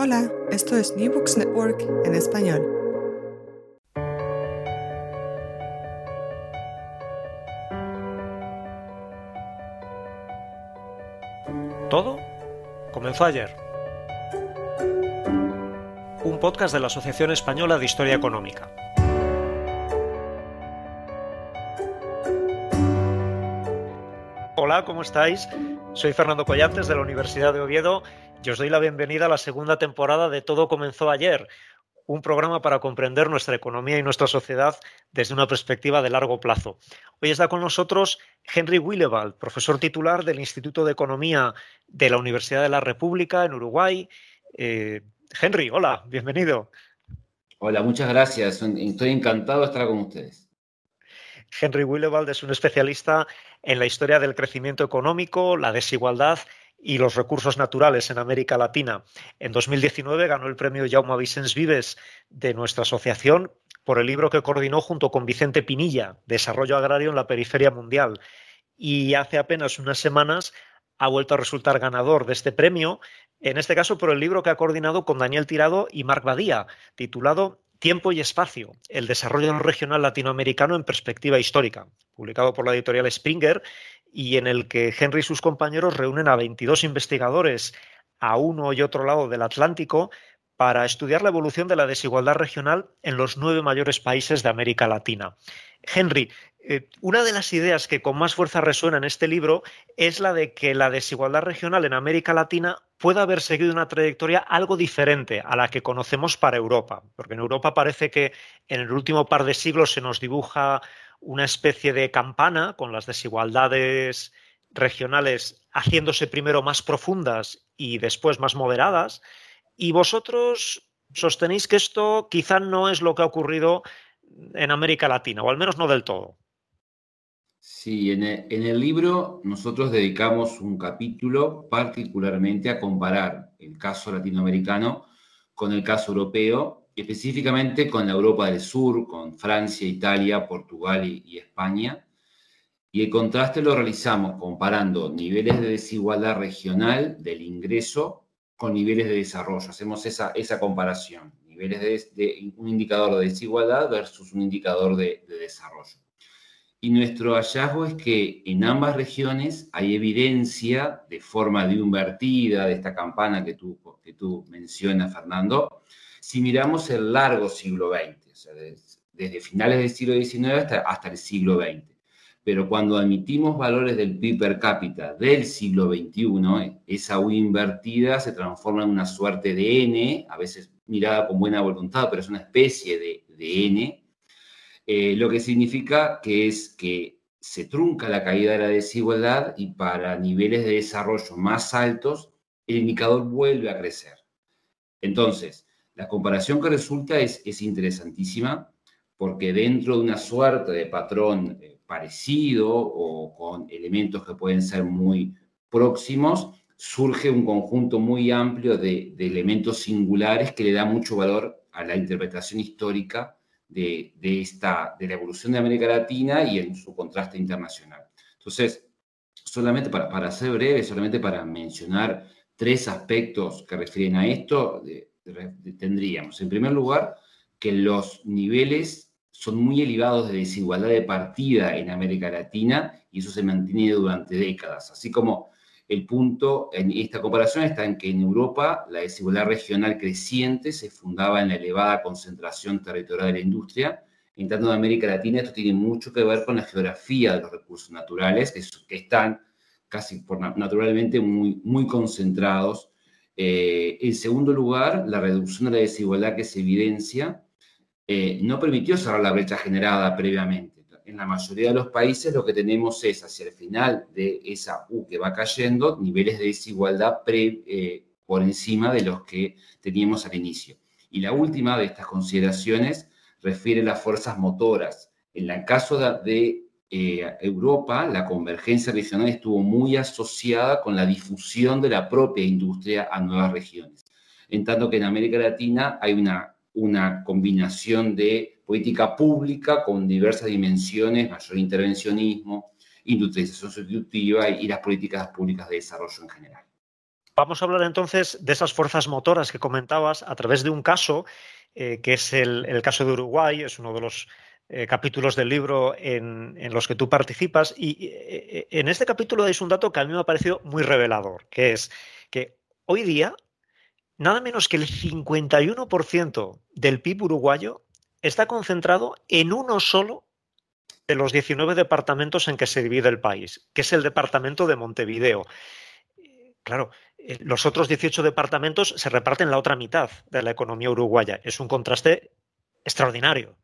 Hola, esto es New Books Network en español. Todo comenzó ayer. Un podcast de la Asociación Española de Historia Económica. Hola, ¿cómo estáis? Soy Fernando Collantes de la Universidad de Oviedo y os doy la bienvenida a la segunda temporada de Todo comenzó ayer, un programa para comprender nuestra economía y nuestra sociedad desde una perspectiva de largo plazo. Hoy está con nosotros Henry Willewald, profesor titular del Instituto de Economía de la Universidad de la República en Uruguay. Eh, Henry, hola, bienvenido. Hola, muchas gracias. Estoy encantado de estar con ustedes. Henry Willewald es un especialista en la historia del crecimiento económico, la desigualdad y los recursos naturales en América Latina. En 2019 ganó el premio Jaume Vicens Vives de nuestra asociación por el libro que coordinó junto con Vicente Pinilla, Desarrollo Agrario en la Periferia Mundial. Y hace apenas unas semanas ha vuelto a resultar ganador de este premio, en este caso por el libro que ha coordinado con Daniel Tirado y Marc Badía, titulado Tiempo y Espacio, el desarrollo regional latinoamericano en perspectiva histórica, publicado por la editorial Springer y en el que Henry y sus compañeros reúnen a 22 investigadores a uno y otro lado del Atlántico para estudiar la evolución de la desigualdad regional en los nueve mayores países de América Latina. Henry, eh, una de las ideas que con más fuerza resuena en este libro es la de que la desigualdad regional en América Latina puede haber seguido una trayectoria algo diferente a la que conocemos para Europa, porque en Europa parece que en el último par de siglos se nos dibuja una especie de campana con las desigualdades regionales haciéndose primero más profundas y después más moderadas. Y vosotros sostenéis que esto quizá no es lo que ha ocurrido en América Latina, o al menos no del todo. Sí, en el, libro nosotros dedicamos un capítulo particularmente a comparar el caso latinoamericano con el caso europeo específicamente con la Europa del Sur, con Francia, Italia, Portugal y, España. Y el contraste lo realizamos comparando niveles de desigualdad regional del ingreso con niveles de desarrollo. Hacemos esa, esa comparación, niveles de, un indicador de desigualdad versus un indicador de, de desarrollo. Y nuestro hallazgo es que en ambas regiones hay evidencia de forma de invertida de esta campana que tú, que tú mencionas, Fernando, si miramos el largo siglo XX, desde, finales del siglo XIX hasta, el siglo XX. Pero cuando admitimos valores del PIB per cápita del siglo XXI, esa U invertida se transforma en una suerte de N, a veces mirada con buena voluntad, pero es una especie de, N, eh, lo que significa que es que se trunca la caída de la desigualdad y para niveles de desarrollo más altos, el indicador vuelve a crecer. Entonces, la comparación que resulta es, es interesantísima porque dentro de una suerte de patrón eh, parecido o con elementos que pueden ser muy próximos, surge un conjunto muy amplio de, elementos singulares que le da mucho valor a la interpretación histórica de, esta, de la evolución de América Latina y en su contraste internacional. Entonces, solamente para, para ser breve, solamente para mencionar tres aspectos que refieren a esto, tendríamos, en primer lugar, que los niveles son muy elevados de desigualdad de partida en América Latina y eso se mantiene durante décadas. Así como el punto en esta comparación está en que en Europa la desigualdad regional creciente se fundaba en la elevada concentración territorial de la industria. En tanto, en América Latina esto tiene mucho que ver con la geografía de los recursos naturales, que, están casi por, naturalmente muy, muy concentrados eh, en segundo lugar, la reducción de la desigualdad que se evidencia eh, no permitió cerrar la brecha generada previamente. En la mayoría de los países lo que tenemos es hacia el final de esa U que va cayendo, niveles de desigualdad eh, por encima de los que teníamos al inicio. Y la última de estas consideraciones refiere a las fuerzas motoras. En el caso de, eh, Europa, la convergencia regional estuvo muy asociada con la difusión de la propia industria a nuevas regiones. En tanto que en América Latina hay una, una combinación de política pública con diversas dimensiones, mayor intervencionismo, industrialización sustitutiva y las políticas públicas de desarrollo en general. Vamos a hablar entonces de esas fuerzas motoras que comentabas a través de un caso, eh, que es el, caso de Uruguay, es uno de los eh, capítulos del libro en, los que tú participas. Y eh, en este capítulo es un dato que a mí me ha parecido muy revelador, que es que hoy día nada menos que el 51% del PIB uruguayo está concentrado en uno solo de los 19 departamentos en que se divide el país, que es el departamento de Montevideo. Claro, eh, los otros 18 departamentos se reparten la otra mitad de la economía uruguaya. Es un contraste extraordinario.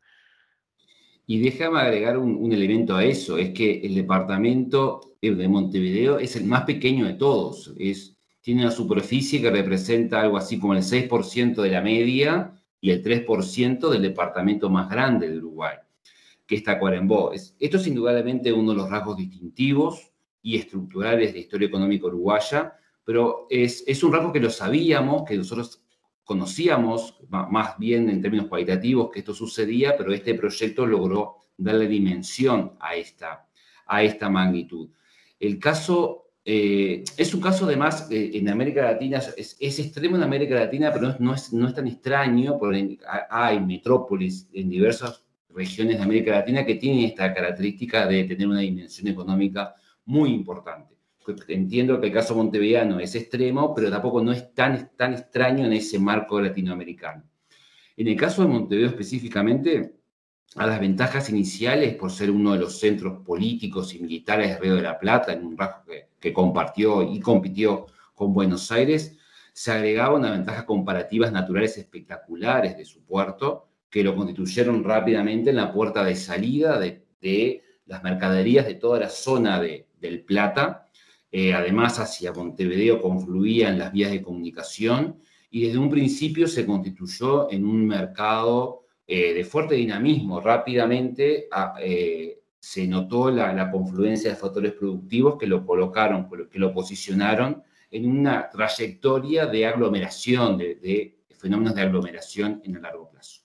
Y déjame agregar un, elemento a eso, es que el departamento de Montevideo es el más pequeño de todos. Es, tiene una superficie que representa algo así como el 6% de la media y el 3% del departamento más grande de Uruguay, que está Cuarembó. esto es indudablemente uno de los rasgos distintivos y estructurales de la historia económica uruguaya, pero es, es un rasgo que lo sabíamos, que nosotros conocíamos más bien en términos cualitativos que esto sucedía, pero este proyecto logró darle dimensión a esta, a esta magnitud. El caso eh, es un caso además eh, en América Latina, es, extremo en América Latina, pero no es, no es tan extraño, porque hay metrópolis en diversas regiones de América Latina que tienen esta característica de tener una dimensión económica muy importante. Entiendo que el caso montevideano es extremo, pero tampoco no es tan, tan extraño en ese marco latinoamericano. En el caso de Montevideo específicamente, a las ventajas iniciales por ser uno de los centros políticos y militares de Río de la Plata, en un rasgo que, compartió y compitió con Buenos Aires, se agregaba una ventaja comparativas naturales espectaculares de su puerto, que lo constituyeron rápidamente en la puerta de salida de, las mercaderías de toda la zona de, del Plata. Eh, además, hacia Montevideo confluían las vías de comunicación y desde un principio se constituyó en un mercado eh, de fuerte dinamismo. Rápidamente ah, eh, se notó la, confluencia de factores productivos que lo colocaron, que lo posicionaron en una trayectoria de aglomeración, de fenómenos de aglomeración en el largo plazo.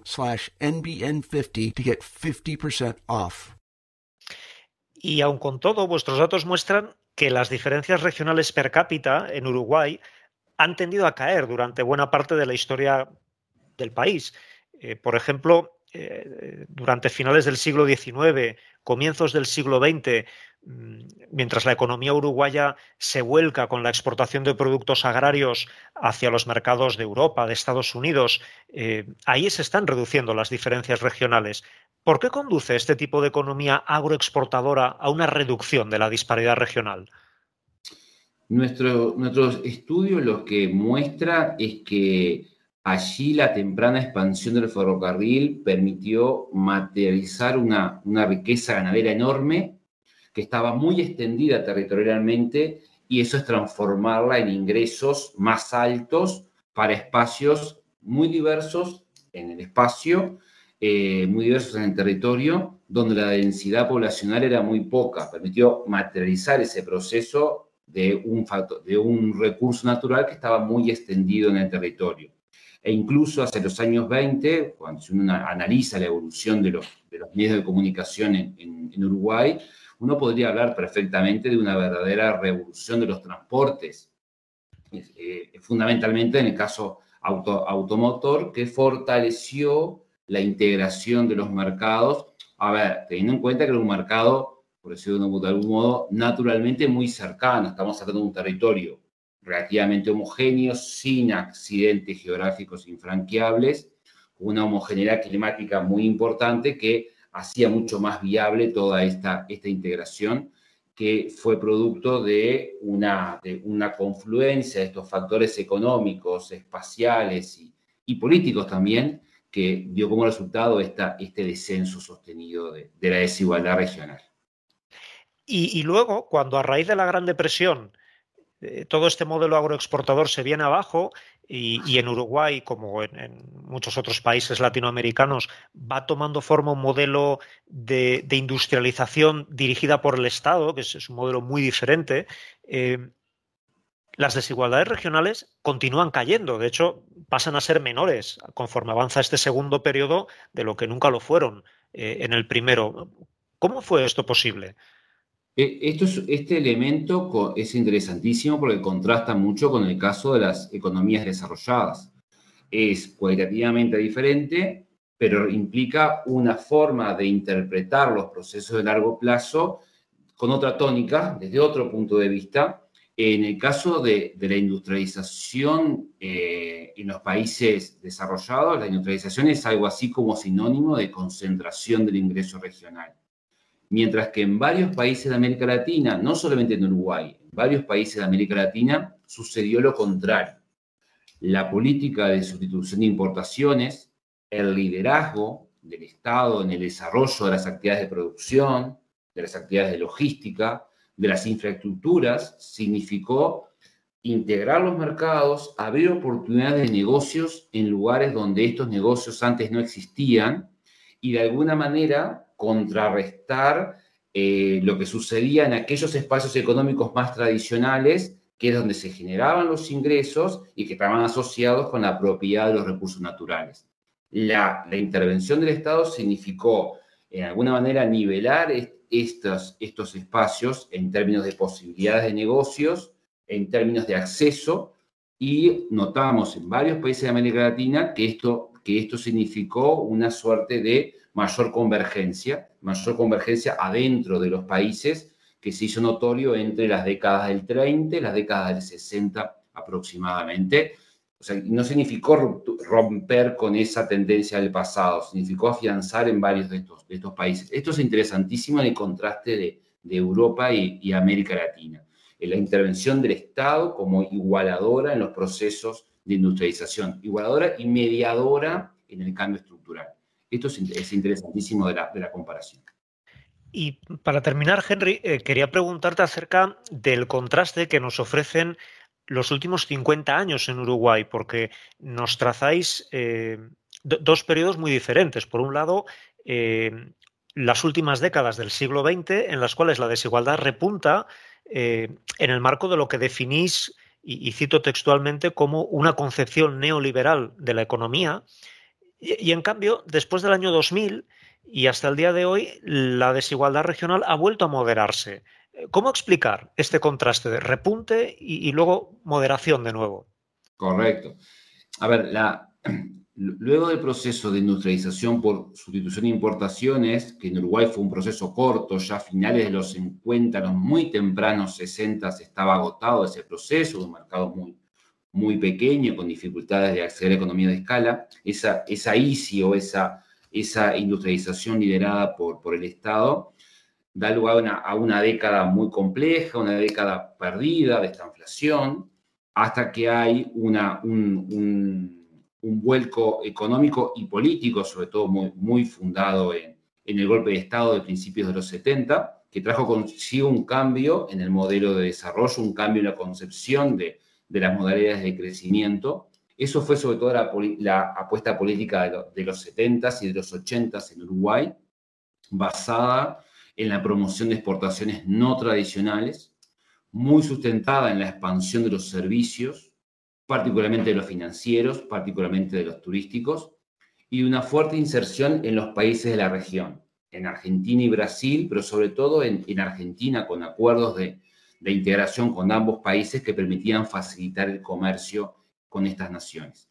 slash NBN50 to get 50% off. Y aun con todo, vuestros datos muestran que las diferencias regionales per cápita en Uruguay han tendido a caer durante buena parte de la historia del país. Eh, por ejemplo, eh, durante finales del siglo XIX, comienzos del siglo XX, mm, mientras la economía uruguaya se vuelca con la exportación de productos agrarios hacia los mercados de Europa, de Estados Unidos, eh, ahí se están reduciendo las diferencias regionales. ¿Por qué conduce este tipo de economía agroexportadora a una reducción de la disparidad regional? Nuestro, nuestro estudio lo que muestra es que Allí la temprana expansión del ferrocarril permitió materializar una, riqueza ganadera enorme que estaba muy extendida territorialmente y eso es transformarla en ingresos más altos para espacios muy diversos en el espacio, eh, muy diversos en el territorio, donde la densidad poblacional era muy poca. Permitió materializar ese proceso de un, de un recurso natural que estaba muy extendido en el territorio. E incluso hacia los años 20, cuando uno analiza la evolución de los, de los medios de comunicación en, Uruguay, uno podría hablar perfectamente de una verdadera revolución de los transportes, eh, fundamentalmente en el caso auto, automotor, que fortaleció la integración de los mercados. A ver, teniendo en cuenta que era un mercado, por decirlo de algún modo, naturalmente muy cercano, estamos hablando de un territorio relativamente homogéneos, sin accidentes geográficos infranqueables, una homogeneidad climática muy importante que hacía mucho más viable toda esta, esta integración que fue producto de una, de una confluencia de estos factores económicos, espaciales y, y políticos también, que dio como resultado esta, este descenso sostenido de, la desigualdad regional. Y, y, luego, cuando a raíz de la Gran Depresión eh, todo este modelo agroexportador se viene abajo y, en Uruguay, como en, muchos otros países latinoamericanos, va tomando forma un modelo de, industrialización dirigida por el Estado, que es, un modelo muy diferente. Eh, las desigualdades regionales continúan cayendo, de hecho, pasan a ser menores conforme avanza este segundo periodo de lo que nunca lo fueron eh, en el primero. ¿Cómo fue esto posible? Eh, esto este elemento es interesantísimo porque contrasta mucho con el caso de las economías desarrolladas. Es cualitativamente diferente, pero implica una forma de interpretar los procesos de largo plazo con otra tónica, desde otro punto de vista. En el caso de, la industrialización eh, en los países desarrollados, la industrialización es algo así como sinónimo de concentración del ingreso regional mientras que en varios países de América Latina, no solamente en Uruguay, en varios países de América Latina sucedió lo contrario. La política de sustitución de importaciones, el liderazgo del Estado en el desarrollo de las actividades de producción, de las actividades de logística, de las infraestructuras, significó integrar los mercados, abrir oportunidades de negocios en lugares donde estos negocios antes no existían y de alguna manera contrarrestar eh, lo que sucedía en aquellos espacios económicos más tradicionales, que es donde se generaban los ingresos y que estaban asociados con la propiedad de los recursos naturales. La, intervención del Estado significó, en alguna manera, nivelar estos, estos espacios en términos de posibilidades de negocios, en términos de acceso, y notamos en varios países de América Latina que esto, que esto significó una suerte de mayor convergencia, mayor convergencia adentro de los países que se hizo notorio entre las décadas del 30 y las décadas del 60 aproximadamente. O sea, no significó romper con esa tendencia del pasado, significó afianzar en varios de estos, de estos países. Esto es interesantísimo en el contraste de, de Europa y, y, América Latina. En la intervención del Estado como igualadora en los procesos de industrialización, igualadora y mediadora en el cambio estructural. Esto es, interesantísimo de la, comparación. Y para terminar, Henry, eh, quería preguntarte acerca del contraste que nos ofrecen los últimos 50 años en Uruguay, porque nos trazáis eh, dos periodos muy diferentes. Por un lado, eh, las últimas décadas del siglo XX, en las cuales la desigualdad repunta en el marco de lo que definís, y cito textualmente, como una concepción neoliberal de la economía, y, en cambio, después del año 2000 y hasta el día de hoy, la desigualdad regional ha vuelto a moderarse. ¿Cómo explicar este contraste de repunte y, luego moderación de nuevo? Correcto. A ver, luego del proceso de industrialización por sustitución de importaciones, que en Uruguay fue un proceso corto, ya a finales de los 50, los muy tempranos 60 estaba agotado ese proceso, un mercado muy, muy pequeño, con dificultades de acceder a economía de escala, esa, esa ICI o esa, esa industrialización liderada por, por el Estado da lugar a una, a una década muy compleja, una década perdida de esta inflación, hasta que hay una, un, un, un, vuelco económico y político, sobre todo muy, muy fundado en, en el golpe de Estado de principios de los 70, que trajo consigo un cambio en el modelo de desarrollo, un cambio en la concepción de, de las modalidades de crecimiento. Eso fue sobre todo la, apuesta política de, los 70s y de los 80s en Uruguay, basada en la promoción de exportaciones no tradicionales, muy sustentada en la expansión de los servicios, particularmente de los financieros, particularmente de los turísticos, y una fuerte inserción en los países de la región, en Argentina y Brasil, pero sobre todo en, Argentina con acuerdos de, de integración con ambos países que permitían facilitar el comercio con estas naciones.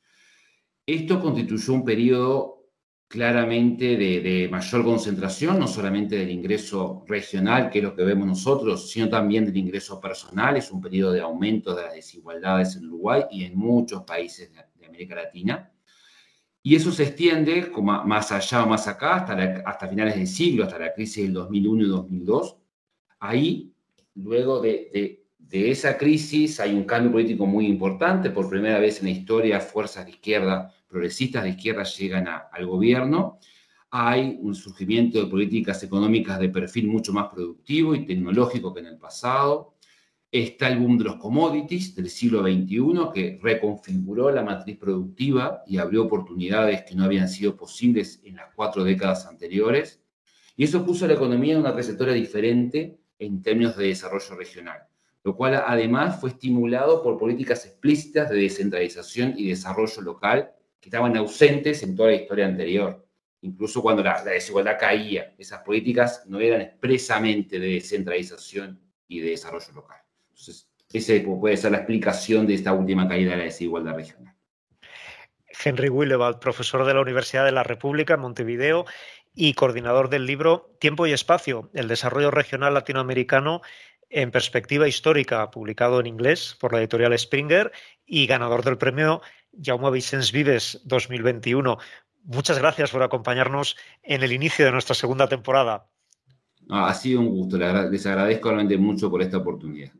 Esto constituyó un periodo claramente de, mayor concentración, no solamente del ingreso regional, que es lo que vemos nosotros, sino también del ingreso personal. Es un periodo de aumento de las desigualdades en Uruguay y en muchos países de, América Latina. Y eso se extiende como más allá o más acá, hasta, hasta finales del siglo, hasta la crisis del 2001 y 2002. Ahí, luego de, esa crisis, hay un cambio político muy importante. Por primera vez en la historia, fuerzas de izquierda progresistas de izquierda llegan al gobierno, hay un surgimiento de políticas económicas de perfil mucho más productivo y tecnológico que en el pasado. Está el boom de los commodities del siglo XXI que reconfiguró la matriz productiva y abrió oportunidades que no habían sido posibles en las cuatro décadas anteriores. Y eso puso a la economía en una trayectoria diferente en términos de desarrollo regional, lo cual además fue estimulado por políticas explícitas de descentralización y desarrollo local que estaban ausentes en toda la historia anterior. Incluso cuando la, desigualdad caía, esas políticas no eran expresamente de descentralización y de desarrollo local. Entonces, esa puede ser la explicación de esta última caída de la desigualdad regional. Henry Willewald, profesor de la Universidad de la República en Montevideo y coordinador del libro Tiempo y Espacio, el desarrollo regional latinoamericano en perspectiva histórica, publicado en inglés por la editorial Springer y ganador del premio Jaume Vicens Vives 2021. Muchas gracias por acompañarnos en el inicio de nuestra segunda temporada. ha sido un gusto, les agradezco realmente mucho por esta oportunidad.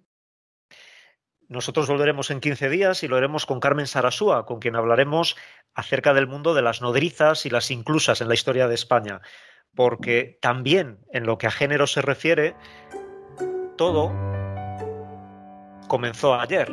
Nosotros volveremos en 15 días y lo haremos con Carmen Sarasúa, con quien hablaremos acerca del mundo de las nodrizas y las inclusas en la historia de España, porque también en lo que a género se refiere, todo comenzó ayer.